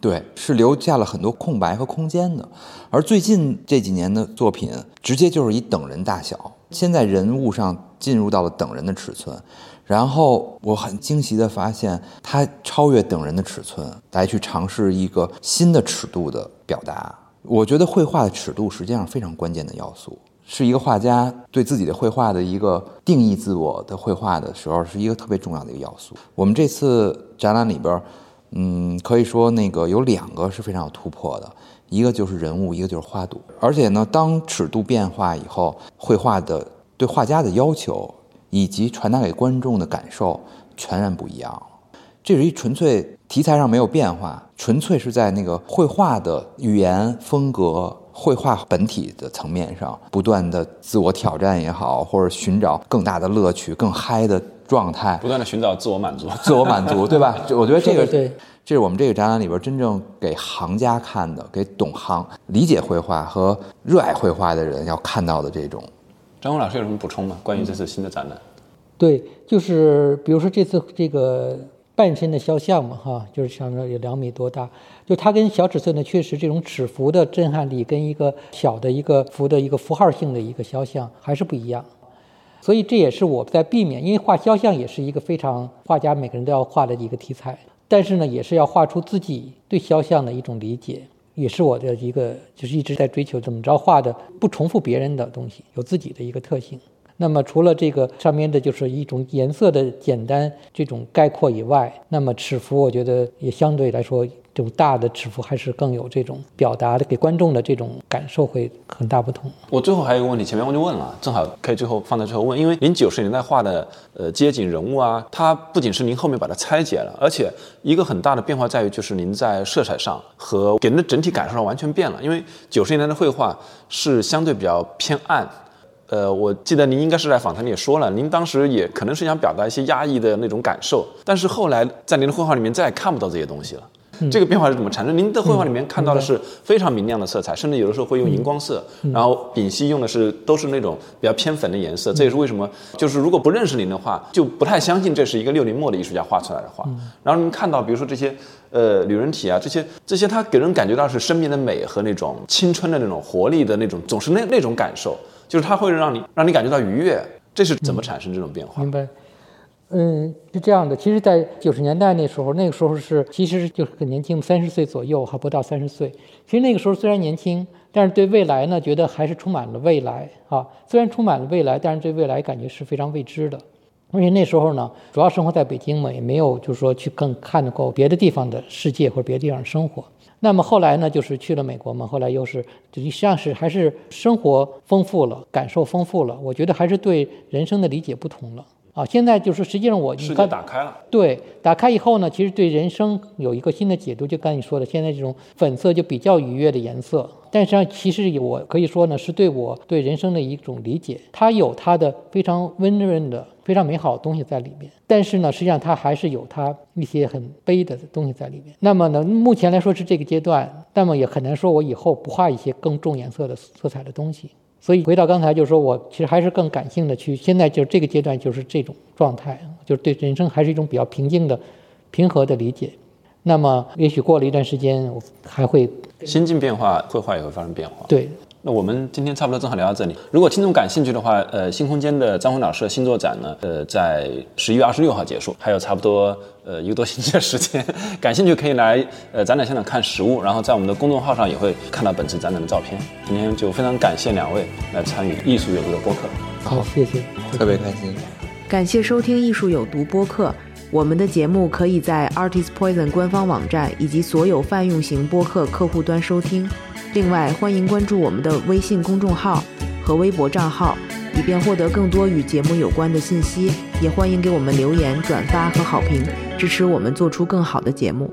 对，是留下了很多空白和空间的。而最近这几年的作品，直接就是以等人大小，现在人物上进入到了等人的尺寸。然后我很惊喜地发现，它超越等人的尺寸，来去尝试一个新的尺度的表达。我觉得绘画的尺度实际上非常关键的要素，是一个画家对自己的绘画的一个定义自我的绘画的时候，是一个特别重要的一个要素。我们这次展览里边，嗯，可以说那个有两个是非常有突破的，一个就是人物，一个就是花朵。而且呢，当尺度变化以后，绘画的对画家的要求。以及传达给观众的感受全然不一样。这是一纯粹题材上没有变化，纯粹是在那个绘画的语言风格、绘画本体的层面上不断的自我挑战也好，或者寻找更大的乐趣、更嗨的状态，不断的寻找自我满足、自我满足，*laughs* 对吧？我觉得这个这是我们这个展览里边真正给行家看的，给懂行、理解绘画和热爱绘画的人要看到的这种。张红老师有什么补充吗？关于这次新的展览？对，就是比如说这次这个半身的肖像嘛，哈，就是像说有两米多大，就它跟小尺寸的确实这种尺幅的震撼力跟一个小的一个幅的一个符号性的一个肖像还是不一样。所以这也是我在避免，因为画肖像也是一个非常画家每个人都要画的一个题材，但是呢，也是要画出自己对肖像的一种理解。也是我的一个，就是一直在追求怎么着画的不重复别人的东西，有自己的一个特性。那么除了这个上面的就是一种颜色的简单这种概括以外，那么尺幅我觉得也相对来说。这种大的尺幅还是更有这种表达的，给观众的这种感受会很大不同。我最后还有一个问题，前面我就问了，正好可以最后放在最后问，因为您九十年代画的呃街景人物啊，它不仅是您后面把它拆解了，而且一个很大的变化在于，就是您在色彩上和给人的整体感受上完全变了。因为九十年代的绘画是相对比较偏暗，呃，我记得您应该是在访谈里也说了，您当时也可能是想表达一些压抑的那种感受，但是后来在您的绘画里面再也看不到这些东西了。这个变化是怎么产生？您的绘画里面看到的是非常明亮的色彩，甚至有的时候会用荧光色，然后丙烯用的是都是那种比较偏粉的颜色。这也是为什么，就是如果不认识您的话，就不太相信这是一个六零末的艺术家画出来的画。然后您看到，比如说这些呃女人体啊，这些这些，它给人感觉到是生命的美和那种青春的那种活力的那种，总是那那种感受，就是它会让你让你感觉到愉悦。这是怎么产生这种变化？明白。嗯，是这样的。其实，在九十年代那时候，那个时候是其实就是很年轻，三十岁左右，还不到三十岁。其实那个时候虽然年轻，但是对未来呢，觉得还是充满了未来啊。虽然充满了未来，但是对未来感觉是非常未知的。而且那时候呢，主要生活在北京嘛，也没有就是说去更看得够别的地方的世界或者别的地方生活。那么后来呢，就是去了美国嘛，后来又是实际上是还是生活丰富了，感受丰富了。我觉得还是对人生的理解不同了。啊，现在就是实际上我世界打开了，对，打开以后呢，其实对人生有一个新的解读。就刚你说的，现在这种粉色就比较愉悦的颜色，但实际上其实我可以说呢，是对我对人生的一种理解。它有它的非常温润的、非常美好的东西在里面，但是呢，实际上它还是有它一些很悲的东西在里面。那么呢，目前来说是这个阶段，那么也很难说我以后不画一些更重颜色的色彩的东西。所以回到刚才，就是说我其实还是更感性的去，现在就这个阶段就是这种状态，就是对人生还是一种比较平静的、平和的理解。那么也许过了一段时间，我还会心境变化，绘画也会发生变化。对。那我们今天差不多正好聊到这里。如果听众感兴趣的话，呃，新空间的张辉老师的新作展呢，呃，在十一月二十六号结束，还有差不多呃一个多星期的时间。*laughs* 感兴趣可以来呃展览现场看实物，然后在我们的公众号上也会看到本次展览的照片。今天就非常感谢两位来参与艺术有毒的播客。好，谢谢，特别开心。感谢收听艺术有毒播客。我们的节目可以在 Artist Poison 官方网站以及所有泛用型播客客户端收听。另外，欢迎关注我们的微信公众号和微博账号，以便获得更多与节目有关的信息。也欢迎给我们留言、转发和好评，支持我们做出更好的节目。